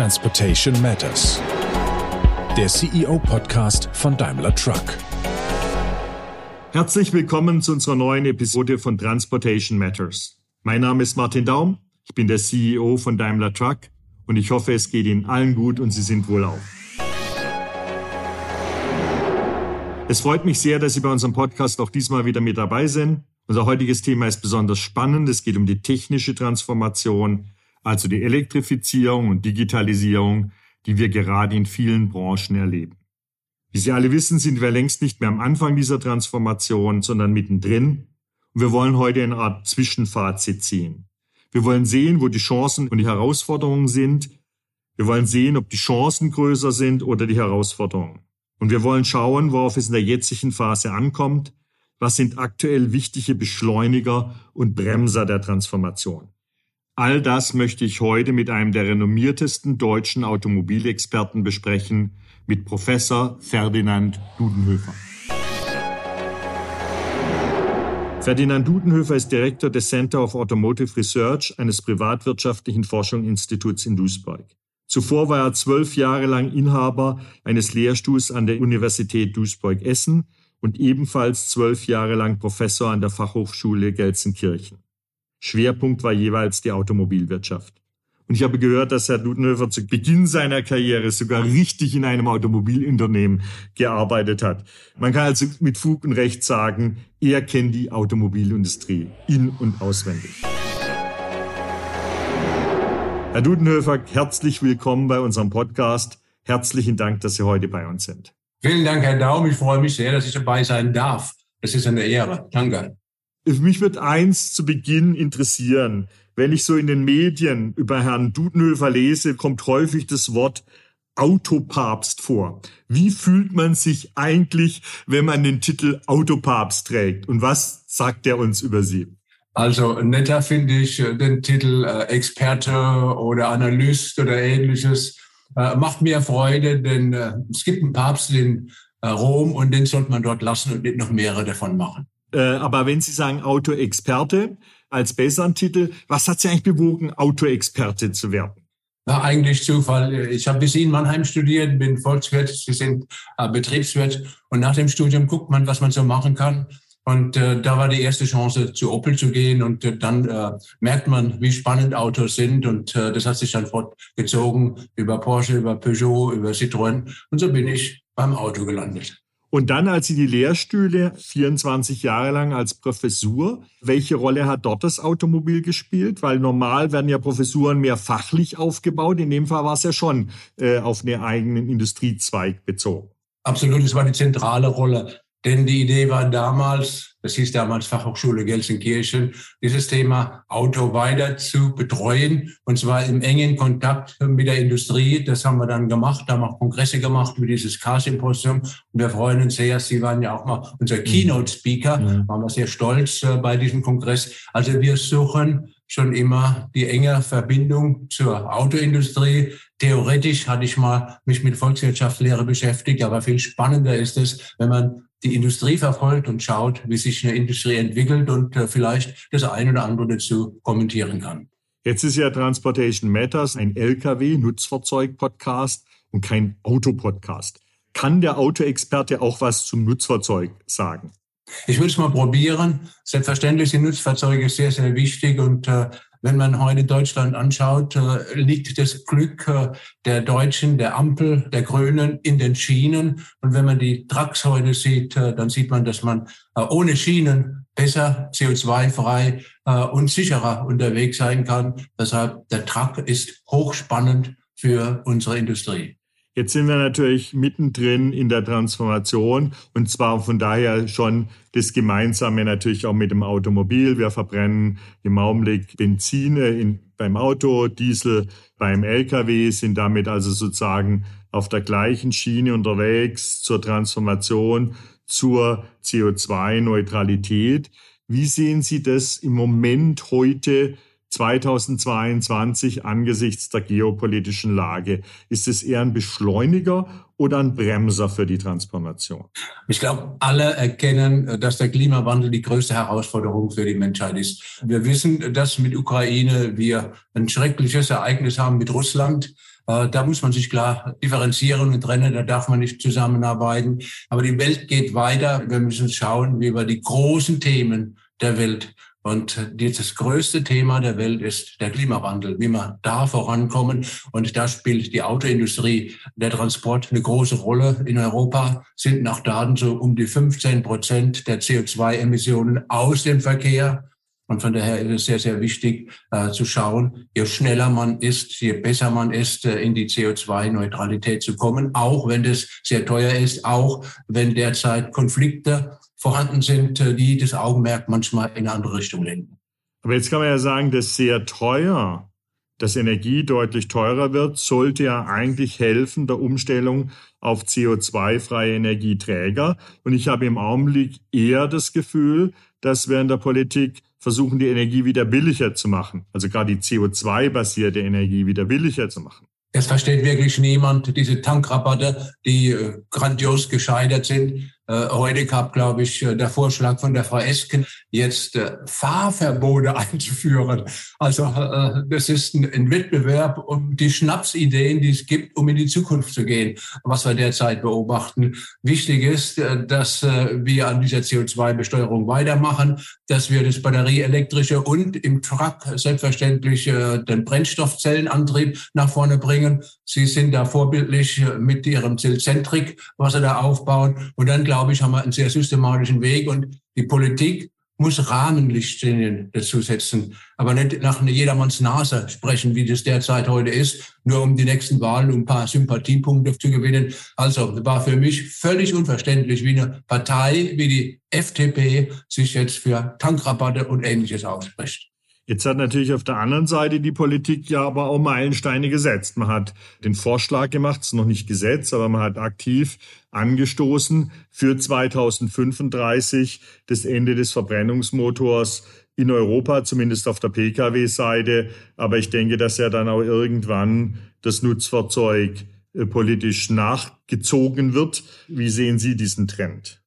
Transportation Matters. Der CEO-Podcast von Daimler Truck. Herzlich willkommen zu unserer neuen Episode von Transportation Matters. Mein Name ist Martin Daum, ich bin der CEO von Daimler Truck und ich hoffe, es geht Ihnen allen gut und Sie sind wohlauf. Es freut mich sehr, dass Sie bei unserem Podcast auch diesmal wieder mit dabei sind. Unser heutiges Thema ist besonders spannend. Es geht um die technische Transformation also die Elektrifizierung und Digitalisierung, die wir gerade in vielen Branchen erleben. Wie Sie alle wissen, sind wir längst nicht mehr am Anfang dieser Transformation, sondern mittendrin. Und wir wollen heute eine Art Zwischenfazit ziehen. Wir wollen sehen, wo die Chancen und die Herausforderungen sind. Wir wollen sehen, ob die Chancen größer sind oder die Herausforderungen. Und wir wollen schauen, worauf es in der jetzigen Phase ankommt. Was sind aktuell wichtige Beschleuniger und Bremser der Transformation? All das möchte ich heute mit einem der renommiertesten deutschen Automobilexperten besprechen, mit Professor Ferdinand Dudenhöfer. Ferdinand Dudenhöfer ist Direktor des Center of Automotive Research eines privatwirtschaftlichen Forschungsinstituts in Duisburg. Zuvor war er zwölf Jahre lang Inhaber eines Lehrstuhls an der Universität Duisburg-Essen und ebenfalls zwölf Jahre lang Professor an der Fachhochschule Gelsenkirchen. Schwerpunkt war jeweils die Automobilwirtschaft. Und ich habe gehört, dass Herr Dudenhöfer zu Beginn seiner Karriere sogar richtig in einem Automobilunternehmen gearbeitet hat. Man kann also mit Fug und Recht sagen, er kennt die Automobilindustrie in- und auswendig. Herr Dudenhöfer, herzlich willkommen bei unserem Podcast. Herzlichen Dank, dass Sie heute bei uns sind. Vielen Dank, Herr Daum. Ich freue mich sehr, dass ich dabei sein darf. Das ist eine Ehre. Danke. Mich wird eins zu Beginn interessieren. Wenn ich so in den Medien über Herrn Dudenhöfer lese, kommt häufig das Wort Autopapst vor. Wie fühlt man sich eigentlich, wenn man den Titel Autopapst trägt? Und was sagt er uns über Sie? Also netter finde ich äh, den Titel äh, Experte oder Analyst oder ähnliches. Äh, macht mir Freude, denn äh, es gibt einen Papst in äh, Rom und den sollte man dort lassen und nicht noch mehrere davon machen. Äh, aber wenn Sie sagen Autoexperte als besseren Titel, was hat Sie eigentlich bewogen, Autoexperte zu werden? War eigentlich Zufall. Ich habe bis in Mannheim studiert, bin Volkswirt, Sie sind äh, Betriebswirt. Und nach dem Studium guckt man, was man so machen kann. Und äh, da war die erste Chance, zu Opel zu gehen. Und äh, dann äh, merkt man, wie spannend Autos sind. Und äh, das hat sich dann fortgezogen über Porsche, über Peugeot, über Citroën. Und so bin ich beim Auto gelandet. Und dann, als Sie die Lehrstühle 24 Jahre lang als Professur, welche Rolle hat dort das Automobil gespielt? Weil normal werden ja Professuren mehr fachlich aufgebaut. In dem Fall war es ja schon äh, auf einen eigenen Industriezweig bezogen. Absolut, es war die zentrale Rolle. Denn die Idee war damals, das hieß damals Fachhochschule Gelsenkirchen, dieses Thema Auto weiter zu betreuen und zwar im engen Kontakt mit der Industrie. Das haben wir dann gemacht, haben auch Kongresse gemacht wie dieses Car-Symposium und wir freuen uns sehr. Sie waren ja auch mal unser mhm. Keynote-Speaker, mhm. waren wir sehr stolz äh, bei diesem Kongress. Also wir suchen schon immer die enge Verbindung zur Autoindustrie. Theoretisch hatte ich mal mich mit Volkswirtschaftslehre beschäftigt, aber viel spannender ist es, wenn man die Industrie verfolgt und schaut, wie sich eine Industrie entwickelt und äh, vielleicht das eine oder andere dazu kommentieren kann. Jetzt ist ja Transportation Matters ein Lkw-Nutzfahrzeug-Podcast und kein Autopodcast. Kann der Autoexperte auch was zum Nutzfahrzeug sagen? Ich würde es mal probieren. Selbstverständlich sind Nutzfahrzeuge sehr, sehr wichtig und äh, wenn man heute Deutschland anschaut, äh, liegt das Glück äh, der Deutschen, der Ampel, der Grünen in den Schienen. Und wenn man die Trucks heute sieht, äh, dann sieht man, dass man ohne Schienen besser, CO2-frei und sicherer unterwegs sein kann. Deshalb der Truck ist hochspannend für unsere Industrie. Jetzt sind wir natürlich mittendrin in der Transformation und zwar von daher schon das Gemeinsame natürlich auch mit dem Automobil. Wir verbrennen im Augenblick Benzine in, beim Auto, Diesel beim Lkw, sind damit also sozusagen auf der gleichen Schiene unterwegs zur Transformation, zur CO2-Neutralität. Wie sehen Sie das im Moment heute 2022 angesichts der geopolitischen Lage? Ist es eher ein Beschleuniger oder ein Bremser für die Transformation? Ich glaube, alle erkennen, dass der Klimawandel die größte Herausforderung für die Menschheit ist. Wir wissen, dass mit Ukraine wir ein schreckliches Ereignis haben mit Russland. Äh, da muss man sich klar differenzieren und trennen, da darf man nicht zusammenarbeiten. Aber die Welt geht weiter. Wir müssen schauen, wie wir die großen Themen der Welt und das größte Thema der Welt ist der Klimawandel, wie wir da vorankommen. Und da spielt die Autoindustrie, der Transport eine große Rolle. In Europa sind nach Daten so um die 15 Prozent der CO2-Emissionen aus dem Verkehr. Und von daher ist es sehr, sehr wichtig äh, zu schauen, je schneller man ist, je besser man ist, äh, in die CO2-Neutralität zu kommen, auch wenn das sehr teuer ist, auch wenn derzeit Konflikte vorhanden sind, äh, die das Augenmerk manchmal in eine andere Richtung lenken. Aber jetzt kann man ja sagen, dass sehr teuer, dass Energie deutlich teurer wird, sollte ja eigentlich helfen der Umstellung auf CO2-freie Energieträger. Und ich habe im Augenblick eher das Gefühl, dass wir in der Politik versuchen, die Energie wieder billiger zu machen. Also gerade die CO2-basierte Energie wieder billiger zu machen. Es versteht wirklich niemand diese Tankrabatte, die äh, grandios gescheitert sind. Äh, heute gab, glaube ich, äh, der Vorschlag von der Frau Esken, jetzt äh, Fahrverbote einzuführen. Also das ist ein, Wettbewerb um die Schnapsideen, die es gibt, um in die Zukunft zu gehen, was wir derzeit beobachten. Wichtig ist, dass wir an dieser CO2-Besteuerung weitermachen, dass wir das batterieelektrische und im Truck selbstverständlich den Brennstoffzellenantrieb nach vorne bringen. Sie sind da vorbildlich mit ihrem Zellzentrik, was sie da aufbauen. Und dann, glaube glaube ich, haben wir einen sehr systematischen Weg und die Politik muss Rahmenlichtlinien dazu setzen, aber nicht nach jedermanns Nase sprechen, wie das derzeit heute ist, nur um die nächsten Wahlen um ein paar Sympathiepunkte zu gewinnen. Also war für mich völlig unverständlich, wie eine Partei wie die FDP sich jetzt für Tankrabatte und Ähnliches ausspricht. Jetzt hat natürlich auf der anderen Seite die Politik ja aber auch Meilensteine gesetzt. Man hat den Vorschlag gemacht, es ist noch nicht Gesetz, aber man hat aktiv angestoßen für 2035 das Ende des Verbrennungsmotors in Europa, zumindest auf der Pkw-Seite. Aber ich denke, dass ja dann auch irgendwann das Nutzfahrzeug äh, politisch nachgezogen wird. Wie sehen Sie diesen Trend?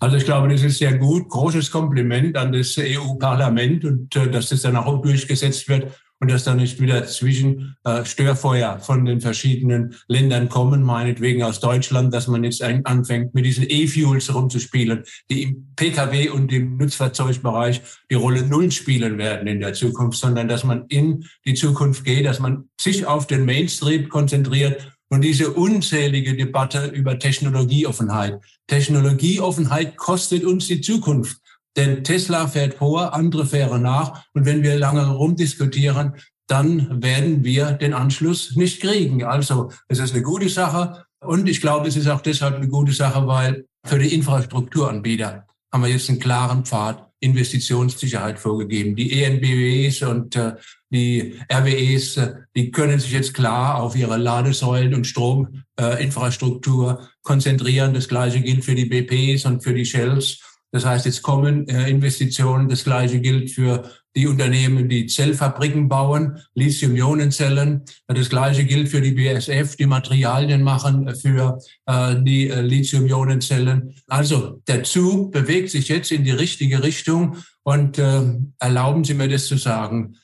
Also ich glaube, das ist sehr gut. Großes Kompliment an das EU-Parlament und äh, dass das dann auch durchgesetzt wird und dass da nicht wieder zwischen äh, Störfeuer von den verschiedenen Ländern kommen, meinetwegen aus Deutschland, dass man jetzt anfängt, mit diesen E-Fuels rumzuspielen, die im Pkw und im Nutzfahrzeugbereich die Rolle Null spielen werden in der Zukunft, sondern dass man in die Zukunft geht, dass man sich auf den Mainstream konzentriert und diese unzählige Debatte über Technologieoffenheit. Technologieoffenheit kostet uns die Zukunft. Denn Tesla fährt vor, andere fahren nach. Und wenn wir lange rumdiskutieren, dann werden wir den Anschluss nicht kriegen. Also es ist eine gute Sache. Und ich glaube, es ist auch deshalb eine gute Sache, weil für die Infrastrukturanbieter haben wir jetzt einen klaren Pfad Investitionssicherheit vorgegeben. Die ENBWs und äh, die RWEs, äh, die können sich jetzt klar auf ihre Ladesäulen und Strominfrastruktur konzentrieren. Das Gleiche gilt für die BPs und für die Shells. Das heißt, jetzt kommen äh, Investitionen. Das Gleiche gilt für die Unternehmen, die Zellfabriken bauen, Lithium-Ionen-Zellen. Das Gleiche gilt für die BSF, die Materialien machen für äh, die äh, Lithium-Ionen-Zellen. Also der Zug bewegt sich jetzt in die richtige Richtung und äh, erlauben Sie mir das zu sagen.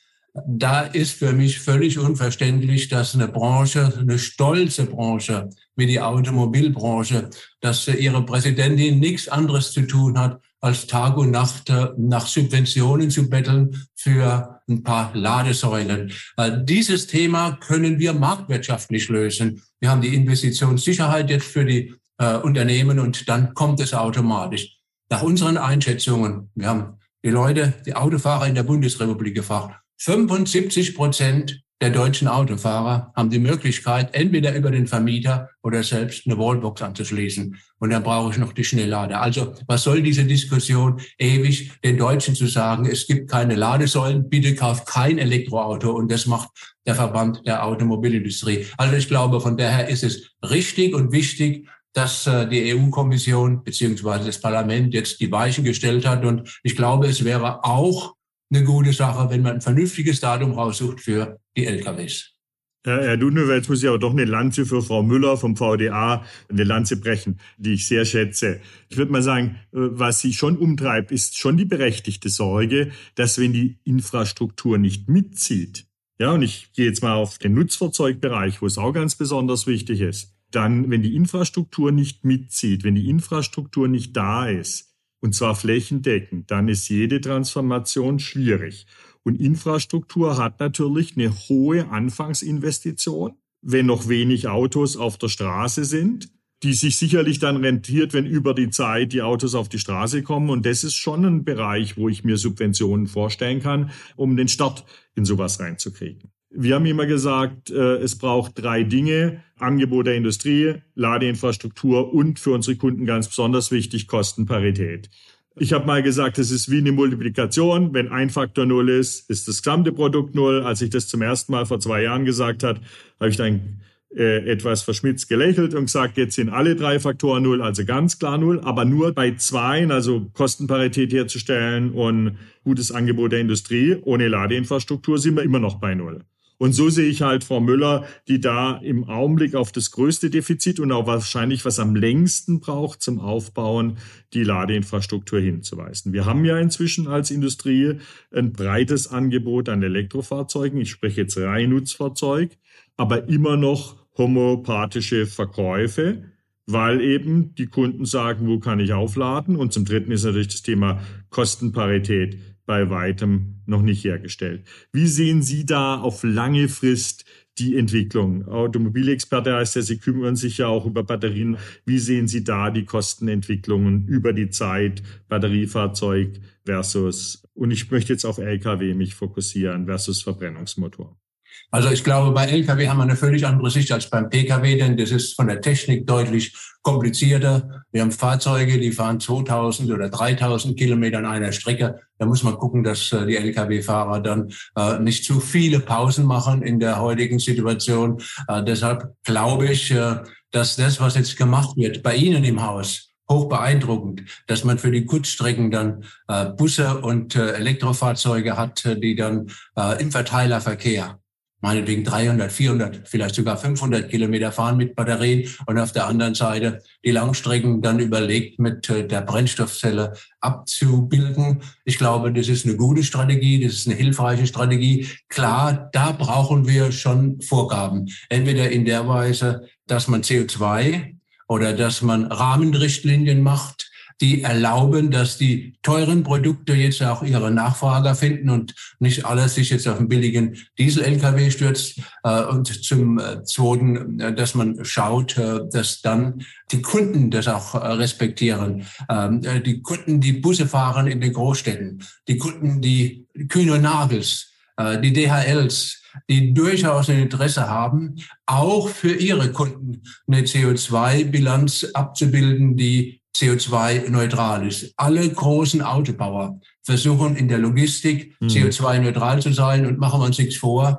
Da ist für mich völlig unverständlich, dass eine Branche, eine stolze Branche wie die Automobilbranche, dass ihre Präsidentin nichts anderes zu tun hat, als Tag und Nacht äh, nach Subventionen zu betteln für ein paar Ladesäulen. Äh, dieses Thema können wir marktwirtschaftlich lösen. Wir haben die Investitionssicherheit jetzt für die äh, Unternehmen und dann kommt es automatisch. Nach unseren Einschätzungen, wir haben die Leute, die Autofahrer in der Bundesrepublik gefragt, 75 Prozent der deutschen Autofahrer haben die Möglichkeit, entweder über den Vermieter oder selbst eine Wallbox anzuschließen. Und dann brauche ich noch die Schnelllader. Also was soll diese Diskussion ewig den Deutschen zu sagen, es gibt keine Ladesäulen, bitte kauft kein Elektroauto. Und das macht der Verband der Automobilindustrie. Also ich glaube, von daher ist es richtig und wichtig, dass äh, die EU-Kommission beziehungsweise das Parlament jetzt die Weichen gestellt hat. Und ich glaube, es wäre auch eine gute Sache, wenn man ein vernünftiges Datum raussucht für die LKWs. Herr Dudenhöfer, jetzt muss ich aber doch eine Lanze für Frau Müller vom VDA, eine Lanze brechen, die ich sehr schätze. Ich würde mal sagen, äh, was sie schon umtreibt, ist schon die berechtigte Sorge, dass wenn die Infrastruktur nicht mitzieht, ja, und ich gehe jetzt mal auf den Nutzfahrzeugbereich, wo es auch ganz besonders wichtig ist, dann, wenn die Infrastruktur nicht mitzieht, wenn die Infrastruktur nicht da ist, und zwar flächendeckend, dann ist jede Transformation schwierig. Und Infrastruktur hat natürlich eine hohe Anfangsinvestition, wenn noch wenig Autos auf der Straße sind, die sich sicherlich dann rentiert, wenn über die Zeit die Autos auf die Straße kommen. Und das ist schon ein Bereich, wo ich mir Subventionen vorstellen kann, um den Start in sowas reinzukriegen. Wir haben immer gesagt, äh, es braucht drei Dinge. Angebot der Industrie, Ladeinfrastruktur und für unsere Kunden ganz besonders wichtig, Kostenparität. Ich habe mal gesagt, es ist wie eine Multiplikation. Wenn ein Faktor null ist, ist das gesamte Produkt null. Als ich das zum ersten Mal vor zwei Jahren gesagt hat, habe ich dann äh, etwas verschmitzt gelächelt und gesagt, jetzt sind alle drei Faktoren null, also ganz klar null, aber nur bei zwei, also Kostenparität herzustellen und gutes Angebot der Industrie ohne Ladeinfrastruktur sind wir immer noch bei null. Und so sehe ich halt Frau Müller, die da im Augenblick auf das größte Defizit und auch wahrscheinlich was am längsten braucht zum Aufbauen, die Ladeinfrastruktur hinzuweisen. Wir haben ja inzwischen als Industrie ein breites Angebot an Elektrofahrzeugen. Ich spreche jetzt rein Nutzfahrzeug, aber immer noch homöopathische Verkäufe weil eben die Kunden sagen, wo kann ich aufladen? Und zum Dritten ist natürlich das Thema Kostenparität bei weitem noch nicht hergestellt. Wie sehen Sie da auf lange Frist die Entwicklung? Automobilexperte heißt ja, Sie kümmern sich ja auch über Batterien. Wie sehen Sie da die Kostenentwicklungen über die Zeit, Batteriefahrzeug versus, und ich möchte jetzt auf Lkw mich fokussieren, versus Verbrennungsmotor? Also ich glaube, bei Lkw haben wir eine völlig andere Sicht als beim Pkw, denn das ist von der Technik deutlich komplizierter. Wir haben Fahrzeuge, die fahren 2000 oder 3000 Kilometer an einer Strecke. Da muss man gucken, dass äh, die Lkw-Fahrer dann äh, nicht zu viele Pausen machen in der heutigen Situation. Äh, deshalb glaube ich, dass das, was jetzt gemacht wird bei Ihnen im Haus, hoch beeindruckend, dass man für die Kurzstrecken dann Busse und Elektrofahrzeuge hat, die dann im Verteilerverkehr meinetwegen 300, 400, vielleicht sogar 500 Kilometer fahren mit Batterien und auf der anderen Seite die Langstrecken dann überlegt mit äh, der Brennstoffzelle abzubilden. Ich glaube, das ist eine gute Strategie, das ist eine hilfreiche Strategie. Klar, da brauchen wir schon Vorgaben. Entweder in der Weise, dass man CO2 oder dass man Rahmenrichtlinien macht, die erlauben, dass die teuren Produkte jetzt auch ihre Nachfrager finden und nicht alles sich jetzt auf einen billigen Diesel-LKW stürzt. Äh, und zum äh, Zweiten, äh, dass man schaut, dass dann die Kunden das auch respektieren. Ähm, die Kunden, die Busse fahren in den Großstädten, die Kunden, die Kühne Nagels, die DHLs, die durchaus ein Interesse haben, auch für ihre Kunden eine CO2-Bilanz abzubilden, die CO2-neutral ist. Alle großen Autobauer versuchen in der Logistik mhm. CO2-neutral zu sein und machen wir uns nichts vor.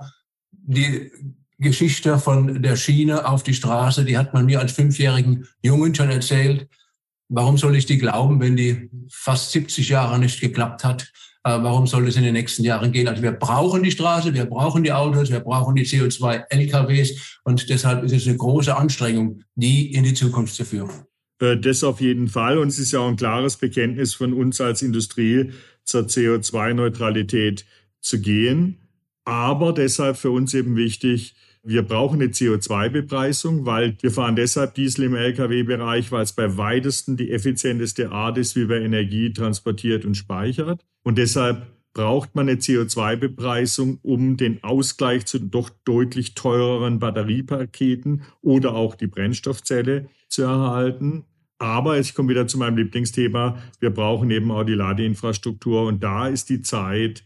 Die Geschichte von der Schiene auf die Straße, die hat man mir als fünfjährigen Jungen schon erzählt. Warum soll ich die glauben, wenn die fast 70 Jahre nicht geklappt hat? Äh, warum soll es in den nächsten Jahren gehen? Also wir brauchen die Straße, wir brauchen die Autos, wir brauchen die CO2-LKWs und deshalb ist es eine große Anstrengung, die in die Zukunft zu führen. Äh, das auf jeden Fall. Und es ist ja auch ein klares Bekenntnis von uns als Industrie zur CO2-Neutralität zu gehen. Aber deshalb für uns eben wichtig, wir brauchen eine CO2-Bepreisung, weil wir fahren deshalb Diesel im Lkw-Bereich, weil es bei weitesten die effizienteste Art ist, wie wir Energie transportiert und speichert. Und deshalb braucht man eine CO2-Bepreisung, um den Ausgleich zu doch deutlich teureren Batteriepaketen oder auch die Brennstoffzelle zu erhalten. Aber ich komme wieder zu meinem Lieblingsthema. Wir brauchen eben auch die Ladeinfrastruktur und da ist die Zeit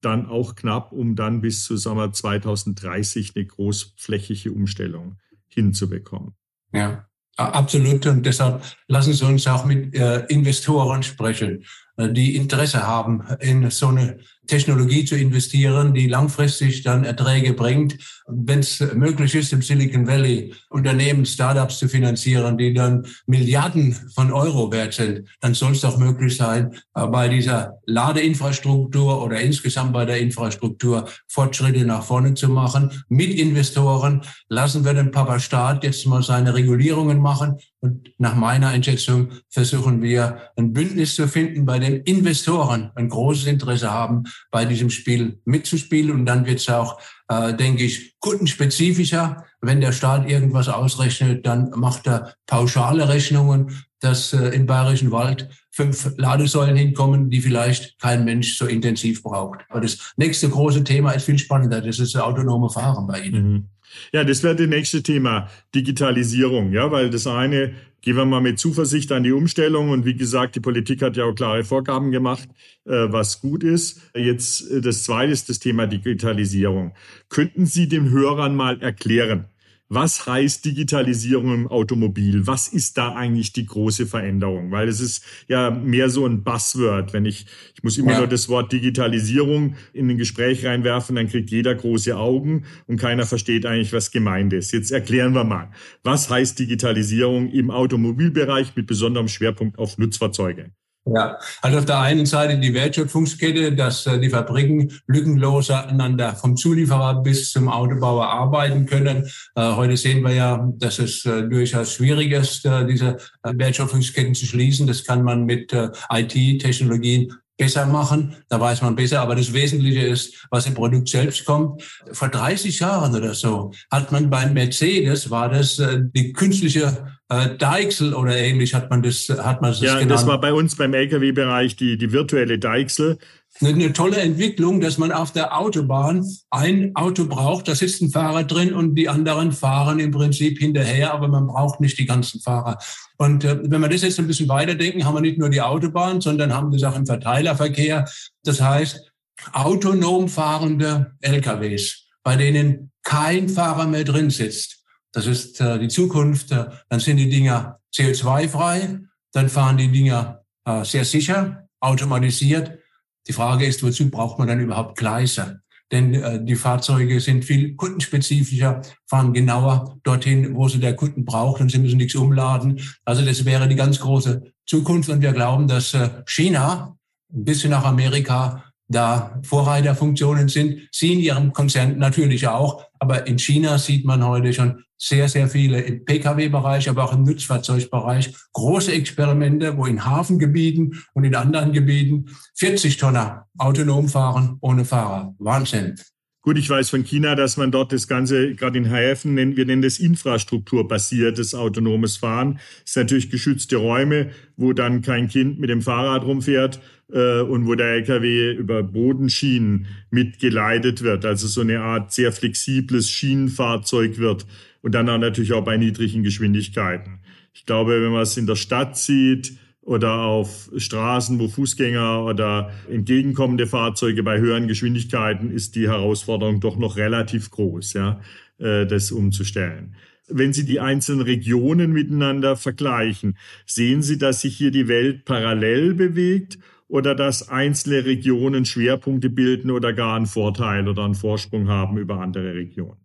dann auch knapp, um dann bis zu wir, 2030 eine großflächige Umstellung hinzubekommen. Ja, absolut. Und deshalb lassen Sie uns auch mit äh, Investoren sprechen, äh, die Interesse haben, in so eine Technologie zu investieren, die langfristig dann Erträge bringt. Wenn es möglich ist, im Silicon Valley Unternehmen, Startups zu finanzieren, die dann Milliarden von Euro wert sind, dann soll es doch möglich sein, äh, bei dieser Ladeinfrastruktur oder insgesamt bei der Infrastruktur Fortschritte nach vorne zu machen. Mit Investoren lassen wir den Papa Staat jetzt mal seine Regulierungen machen und nach meiner Einschätzung versuchen wir ein Bündnis zu finden, bei dem Investoren ein großes Interesse haben, bei diesem Spiel mitzuspielen. Und dann wird es auch, äh, denke ich, kundenspezifischer. Wenn der Staat irgendwas ausrechnet, dann macht er pauschale Rechnungen, dass äh, im Bayerischen Wald fünf Ladesäulen hinkommen, die vielleicht kein Mensch so intensiv braucht. Aber das nächste große Thema ist viel spannender. Das ist das autonome Fahren bei Ihnen. Mhm. Ja, das wäre das nächste Thema, Digitalisierung, ja, weil das eine, gehen wir mal mit Zuversicht an die Umstellung und wie gesagt, die Politik hat ja auch klare Vorgaben gemacht, äh, was gut ist. Jetzt äh, das zweite ist das Thema Digitalisierung. Könnten Sie den Hörern mal erklären, was heißt Digitalisierung im Automobil? Was ist da eigentlich die große Veränderung? Weil es ist ja mehr so ein Buzzword. Wenn ich, ich muss immer ja. nur das Wort Digitalisierung in ein Gespräch reinwerfen, dann kriegt jeder große Augen und keiner versteht eigentlich, was gemeint ist. Jetzt erklären wir mal. Was heißt Digitalisierung im Automobilbereich mit besonderem Schwerpunkt auf Nutzfahrzeuge? Ja, also auf der einen Seite die Wertschöpfungskette, dass äh, die Fabriken lückenlos aneinander vom Zulieferer bis zum Autobauer arbeiten können. Äh, heute sehen wir ja, dass es äh, durchaus schwierig ist, diese Wertschöpfungsketten zu schließen. Das kann man mit IT-Technologien besser machen, da weiß man besser. Aber das Wesentliche ist, was im Produkt selbst kommt. Vor 30 Jahren oder so hat man beim Mercedes, war das die künstliche äh, Deichsel oder ähnlich hat man das, hat man das Ja, genannt. das war bei uns beim Lkw-Bereich die, die virtuelle Deichsel eine tolle Entwicklung, dass man auf der Autobahn ein Auto braucht, da sitzt ein Fahrer drin und die anderen fahren im Prinzip hinterher, aber man braucht nicht die ganzen Fahrer. Und äh, wenn wir das jetzt ein bisschen weiterdenken, haben wir nicht nur die Autobahn, sondern haben das auch im Verteilerverkehr. Das heißt, autonom fahrende LKWs, bei denen kein Fahrer mehr drin sitzt. Das ist äh, die Zukunft. Äh, dann sind die Dinger CO2-frei, dann fahren die Dinger äh, sehr sicher, automatisiert die Frage ist, wozu braucht man dann überhaupt Gleise? Denn äh, die Fahrzeuge sind viel kundenspezifischer, fahren genauer dorthin, wo sie der Kunden braucht und sie müssen nichts umladen. Also das wäre die ganz große Zukunft und wir glauben, dass äh, China ein bisschen nach Amerika da Vorreiterfunktionen sind. Sie in ihrem Konzern natürlich auch, aber in China sieht man heute schon sehr, sehr viele im Pkw-Bereich, aber auch im Nutzfahrzeugbereich große Experimente, wo in Hafengebieten und in anderen Gebieten 40 Tonner autonom fahren ohne Fahrer. Wahnsinn. Gut, ich weiß von China, dass man dort das Ganze, gerade in Häfen, nennen, wir nennen das infrastrukturbasiertes autonomes Fahren. Das ist natürlich geschützte Räume, wo dann kein Kind mit dem Fahrrad rumfährt äh, und wo der LKW über Bodenschienen mitgeleitet wird. Also so eine Art sehr flexibles Schienenfahrzeug wird und dann auch natürlich auch bei niedrigen Geschwindigkeiten. Ich glaube, wenn man es in der Stadt sieht, oder auf Straßen, wo Fußgänger oder entgegenkommende Fahrzeuge bei höheren Geschwindigkeiten ist die Herausforderung doch noch relativ groß, ja, äh, das umzustellen. Wenn Sie die einzelnen Regionen miteinander vergleichen, sehen Sie, dass sich hier die Welt parallel bewegt oder dass einzelne Regionen Schwerpunkte bilden oder gar einen Vorteil oder einen Vorsprung haben über andere Regionen?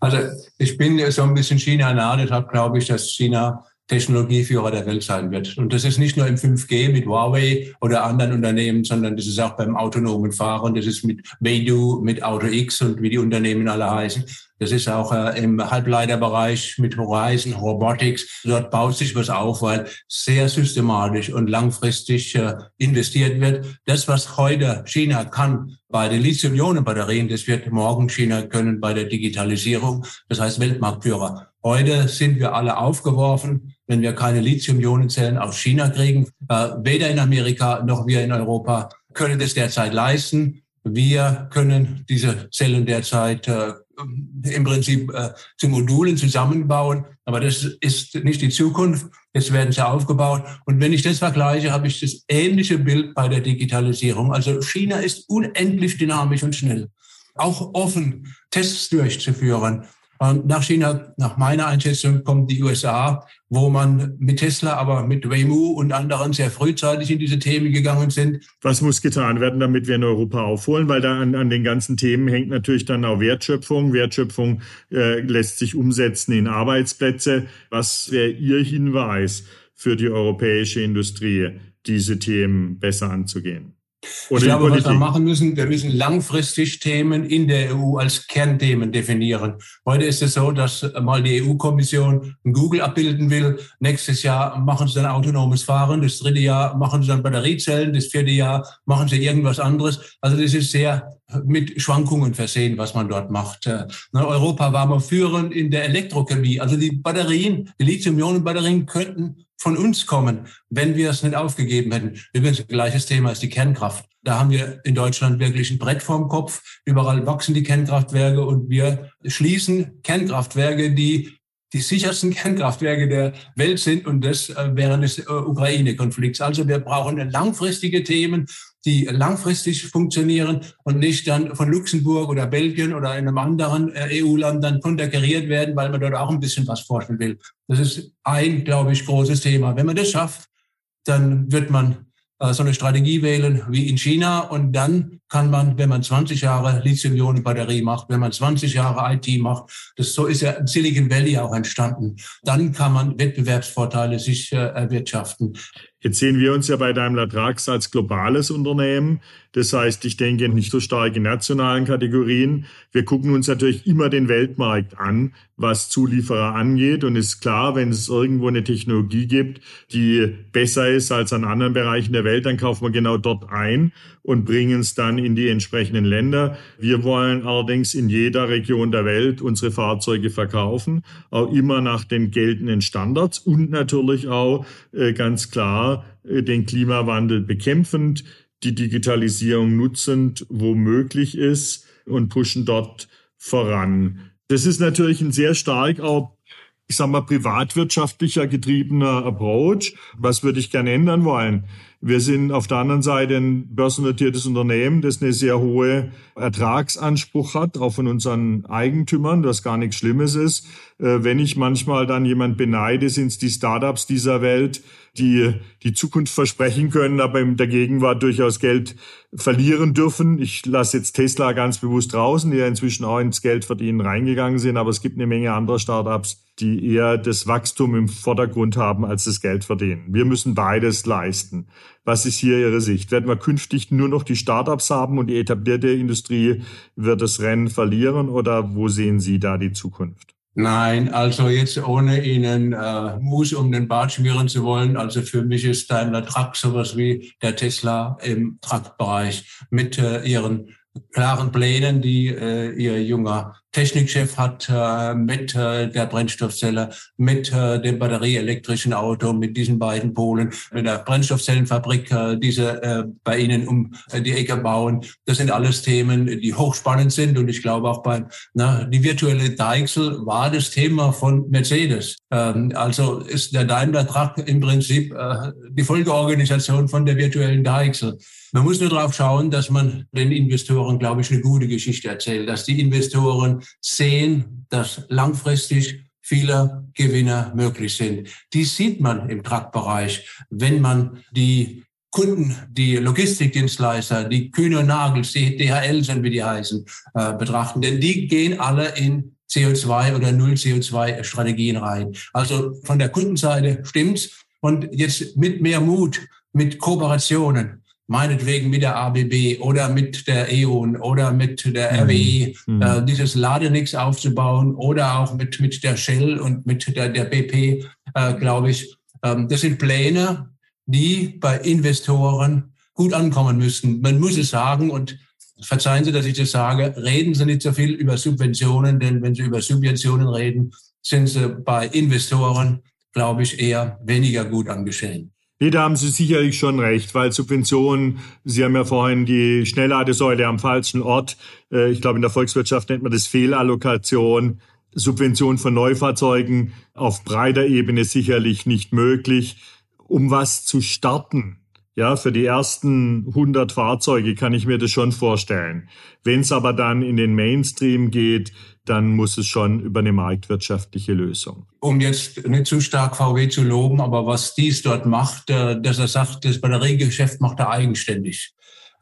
Also ich bin so ein bisschen China nah, deshalb glaube ich, dass China Technologieführer der Welt sein wird. Und das ist nicht nur im 5G mit Huawei oder anderen Unternehmen, sondern das ist auch beim autonomen Fahren, das ist mit Beidou, mit AutoX und wie die Unternehmen alle heißen. Das ist auch äh, im Halbleiterbereich mit Horizon Robotics. Dort baut sich was auf, weil sehr systematisch und langfristig äh, investiert wird. Das, was heute China kann bei den Lithium-Ionen-Batterien, das wird morgen China können bei der Digitalisierung. Das heißt Weltmarktführer. Heute sind wir alle aufgeworfen, wenn wir keine Lithium-Ionen-Zellen aus China kriegen. Äh, weder in Amerika noch wir in Europa können das derzeit leisten. Wir können diese Zellen derzeit äh, im Prinzip äh, zu Modulen zusammenbauen, aber das ist nicht die Zukunft. Jetzt werden sie aufgebaut. Und wenn ich das vergleiche, habe ich das ähnliche Bild bei der Digitalisierung. Also China ist unendlich dynamisch und schnell. Auch offen Tests durchzuführen nach China, nach meiner Einschätzung, kommt die USA, wo man mit Tesla, aber mit Waymo und anderen sehr frühzeitig in diese Themen gegangen sind. Was muss getan werden, damit wir in Europa aufholen? Weil da an, an den ganzen Themen hängt natürlich dann auch Wertschöpfung. Wertschöpfung äh, lässt sich umsetzen in Arbeitsplätze. Was wäre Ihr Hinweis für die europäische Industrie, diese Themen besser anzugehen? Oder ich glaube, was wir machen müssen, wir müssen langfristig Themen in der EU als Kernthemen definieren. Heute ist es so, dass mal die EU-Kommission Google abbilden will. Nächstes Jahr machen sie dann autonomes Fahren. Das dritte Jahr machen sie dann Batteriezellen. Das vierte Jahr machen sie irgendwas anderes. Also das ist sehr mit Schwankungen versehen, was man dort macht. Äh, ne, Europa war mal führend in der Elektrochemie. Also die Batterien, die Lithium-Ionen-Batterien könnten von uns kommen, wenn wir es nicht aufgegeben hätten. Übrigens, gleiches Thema ist die Kernkraft. Da haben wir in Deutschland wirklich ein Brett vorm Kopf. Überall wachsen die Kernkraftwerke und wir schließen Kernkraftwerke, die die sichersten Kernkraftwerke der Welt sind und das äh, während des äh, Ukraine-Konflikts. Also wir brauchen langfristige Themen, die langfristig funktionieren und nicht dann von Luxemburg oder Belgien oder einem anderen äh, EU-Land dann konterkariert werden, weil man dort auch ein bisschen was forschen will. Das ist ein, glaube ich, großes Thema. Wenn man das schafft, dann wird man äh, so eine Strategie wählen wie in China und dann kann man, wenn man 20 Jahre Lithium-Ionen-Batterie macht, wenn man 20 Jahre IT macht, das so ist ja Silicon Valley auch entstanden, dann kann man Wettbewerbsvorteile sich äh, erwirtschaften. Jetzt sehen wir uns ja bei Daimler Trucks als globales Unternehmen. Das heißt, ich denke nicht so stark in nationalen Kategorien. Wir gucken uns natürlich immer den Weltmarkt an, was Zulieferer angeht. Und ist klar, wenn es irgendwo eine Technologie gibt, die besser ist als an anderen Bereichen der Welt, dann kaufen wir genau dort ein und bringen es dann in die entsprechenden Länder. Wir wollen allerdings in jeder Region der Welt unsere Fahrzeuge verkaufen, auch immer nach den geltenden Standards und natürlich auch äh, ganz klar äh, den Klimawandel bekämpfend, die Digitalisierung nutzend, wo möglich ist und pushen dort voran. Das ist natürlich ein sehr stark auch ich sag mal, privatwirtschaftlicher getriebener Approach. Was würde ich gerne ändern wollen? Wir sind auf der anderen Seite ein börsennotiertes Unternehmen, das eine sehr hohe Ertragsanspruch hat, auch von unseren Eigentümern, was gar nichts Schlimmes ist. Äh, wenn ich manchmal dann jemand beneide, sind es die Startups dieser Welt, die die Zukunft versprechen können, aber in der Gegenwart durchaus Geld verlieren dürfen. Ich lasse jetzt Tesla ganz bewusst draußen, die ja inzwischen auch ins Geld verdienen reingegangen sind, aber es gibt eine Menge anderer Startups, die eher das Wachstum im Vordergrund haben als das Geld verdienen. Wir müssen beides leisten. Was ist hier Ihre Sicht? Werden wir künftig nur noch die Startups haben und die etablierte Industrie wird das Rennen verlieren oder wo sehen Sie da die Zukunft? Nein, also jetzt ohne Ihnen äh, Mus um den Bart schmieren zu wollen. Also für mich ist Daimler Truck sowas wie der Tesla im Truckbereich mit äh, ihren klaren Plänen, die äh, ihr junger Technikchef hat äh, mit äh, der Brennstoffzelle, mit äh, dem batterieelektrischen Auto, mit diesen beiden Polen, mit der Brennstoffzellenfabrik, äh, diese äh, bei Ihnen um äh, die Ecke bauen. Das sind alles Themen, die hochspannend sind. Und ich glaube auch beim, na, die virtuelle Deichsel war das Thema von Mercedes. Ähm, also ist der Daimler Truck im Prinzip äh, die Folgeorganisation von der virtuellen Deichsel. Man muss nur darauf schauen, dass man den Investoren, glaube ich, eine gute Geschichte erzählt, dass die Investoren sehen, dass langfristig viele Gewinner möglich sind. Die sieht man im Truckbereich, wenn man die Kunden, die Logistikdienstleister, die Kühne und Nagels, die DHL sind, wie die heißen, äh, betrachten. Denn die gehen alle in CO2 oder Null CO2 Strategien rein. Also von der Kundenseite stimmt's. Und jetzt mit mehr Mut, mit Kooperationen, meinetwegen mit der ABB oder mit der E.ON oder mit der mhm. RWE, mhm. äh, dieses Ladenix aufzubauen oder auch mit, mit der Shell und mit der, der BP, äh, glaube ich. Ähm, das sind Pläne, die bei Investoren gut ankommen müssen. Man muss es sagen und verzeihen Sie, dass ich das sage, reden Sie nicht so viel über Subventionen, denn wenn Sie über Subventionen reden, sind Sie bei Investoren, glaube ich, eher weniger gut angestellt. Nee, da haben Sie sicherlich schon recht, weil Subventionen, Sie haben ja vorhin die Schnellladesäule am falschen Ort. Äh, ich glaube, in der Volkswirtschaft nennt man das Fehlallokation. Subvention von Neufahrzeugen auf breiter Ebene sicherlich nicht möglich. Um was zu starten, Ja, für die ersten 100 Fahrzeuge kann ich mir das schon vorstellen. Wenn es aber dann in den Mainstream geht, dann muss es schon über eine marktwirtschaftliche Lösung. Um jetzt nicht zu stark VW zu loben, aber was dies dort macht, äh, dass er sagt, das Batteriegeschäft macht er eigenständig.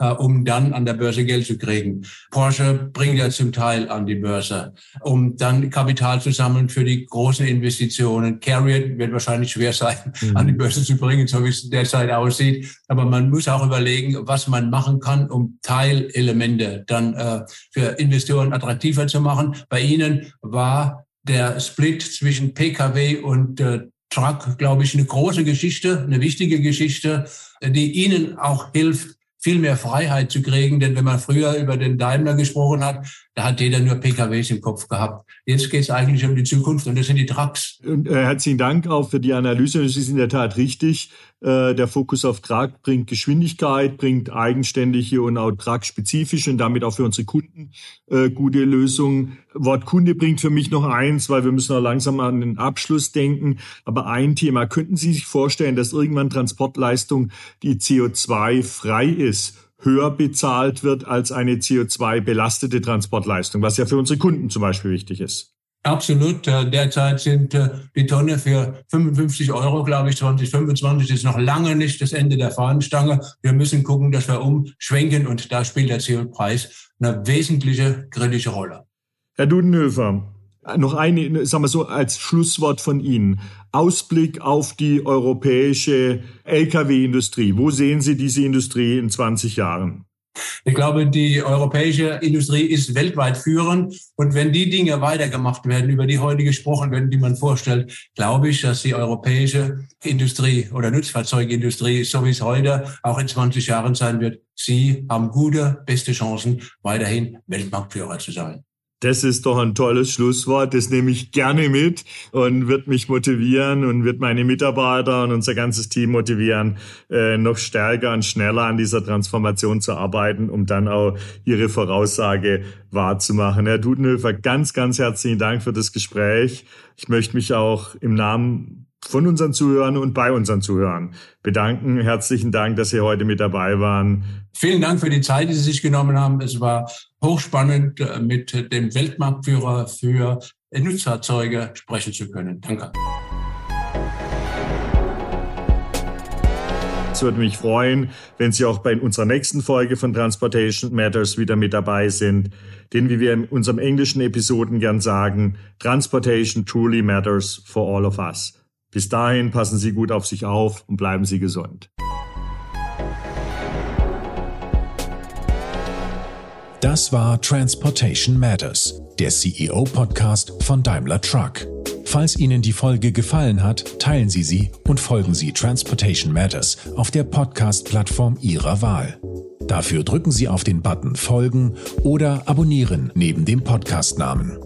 Äh, um dann an der Börse Geld zu kriegen. Porsche bringt ja zum Teil an die Börse, um dann Kapital zu sammeln für die großen Investitionen. Carrier wird wahrscheinlich schwer sein, mhm. an die Börse zu bringen, so wie es derzeit aussieht. Aber man muss auch überlegen, was man machen kann, um Teilelemente dann äh, für Investoren attraktiver zu machen. Bei Ihnen war der Split zwischen PKW und äh, Truck, glaube ich, eine große Geschichte, eine wichtige Geschichte, die Ihnen auch hilft, viel mehr Freiheit zu kriegen. Denn wenn man früher über den Daimler gesprochen hat, da hat jeder nur PKWs im Kopf gehabt. Jetzt geht es eigentlich um die Zukunft und das sind die Trucks. Und, äh, herzlichen Dank auch für die Analyse. Es ist in der Tat richtig. Äh, der Fokus auf Truck bringt Geschwindigkeit, bringt eigenständige und auch Truck-spezifische und damit auch für unsere Kunden äh, gute Lösungen. Wort Kunde bringt für mich noch eins, weil wir müssen auch langsam an den Abschluss denken. Aber ein Thema, könnten Sie sich vorstellen, dass irgendwann Transportleistung, die CO2-frei ist, höher bezahlt wird als eine CO2-belastete Transportleistung, was ja für unsere Kunden zum Beispiel wichtig ist. Absolut. Äh, derzeit sind äh, die Tonne für 55 Euro, glaube ich, 2025 ist noch lange nicht das Ende der Fahnenstange. Wir müssen gucken, dass wir umschwenken und da spielt der CO-Preis eine wesentliche kritische Rolle. Herr Dudenhöfer, noch eine, sagen wir so, als Schlusswort von Ihnen. Ausblick auf die europäische Lkw-Industrie. Wo sehen Sie diese Industrie in 20 Jahren? Ich glaube, die europäische Industrie ist weltweit führend. Und wenn die Dinge weitergemacht werden, über die heute gesprochen werden, die man vorstellt, glaube ich, dass die europäische Industrie oder Nutzfahrzeugindustrie, so wie es heute auch in 20 Jahren sein wird, sie haben gute, beste Chancen, weiterhin Weltmarktführer zu sein. Das ist doch ein tolles Schlusswort. Das nehme ich gerne mit und wird mich motivieren und wird meine Mitarbeiter und unser ganzes Team motivieren, äh, noch stärker und schneller an dieser Transformation zu arbeiten, um dann auch Ihre Voraussage wahrzumachen. Herr Dudenhöfer, ganz, ganz herzlichen Dank für das Gespräch. Ich möchte mich auch im Namen von unseren Zuhörern und bei unseren Zuhörern bedanken. Herzlichen Dank, dass Sie heute mit dabei waren. Vielen Dank für die Zeit, die Sie sich genommen haben. Es war hochspannend, äh, mit dem Weltmarktführer für Nutzfahrzeuge sprechen zu können. Danke. Es würde mich freuen, wenn Sie auch bei unserer nächsten Folge von Transportation Matters wieder mit dabei sind. Denn wie wir in unserem englischen Episoden gern sagen, Transportation truly matters for all of us. Bis dahin passen Sie gut auf sich auf und bleiben Sie gesund. Das war Transportation Matters, der CEO-Podcast von Daimler Truck. Falls Ihnen die Folge gefallen hat, teilen Sie sie und folgen Sie Transportation Matters auf der Podcast-Plattform Ihrer Wahl. Dafür drücken Sie auf den Button Folgen oder Abonnieren neben dem Podcastnamen.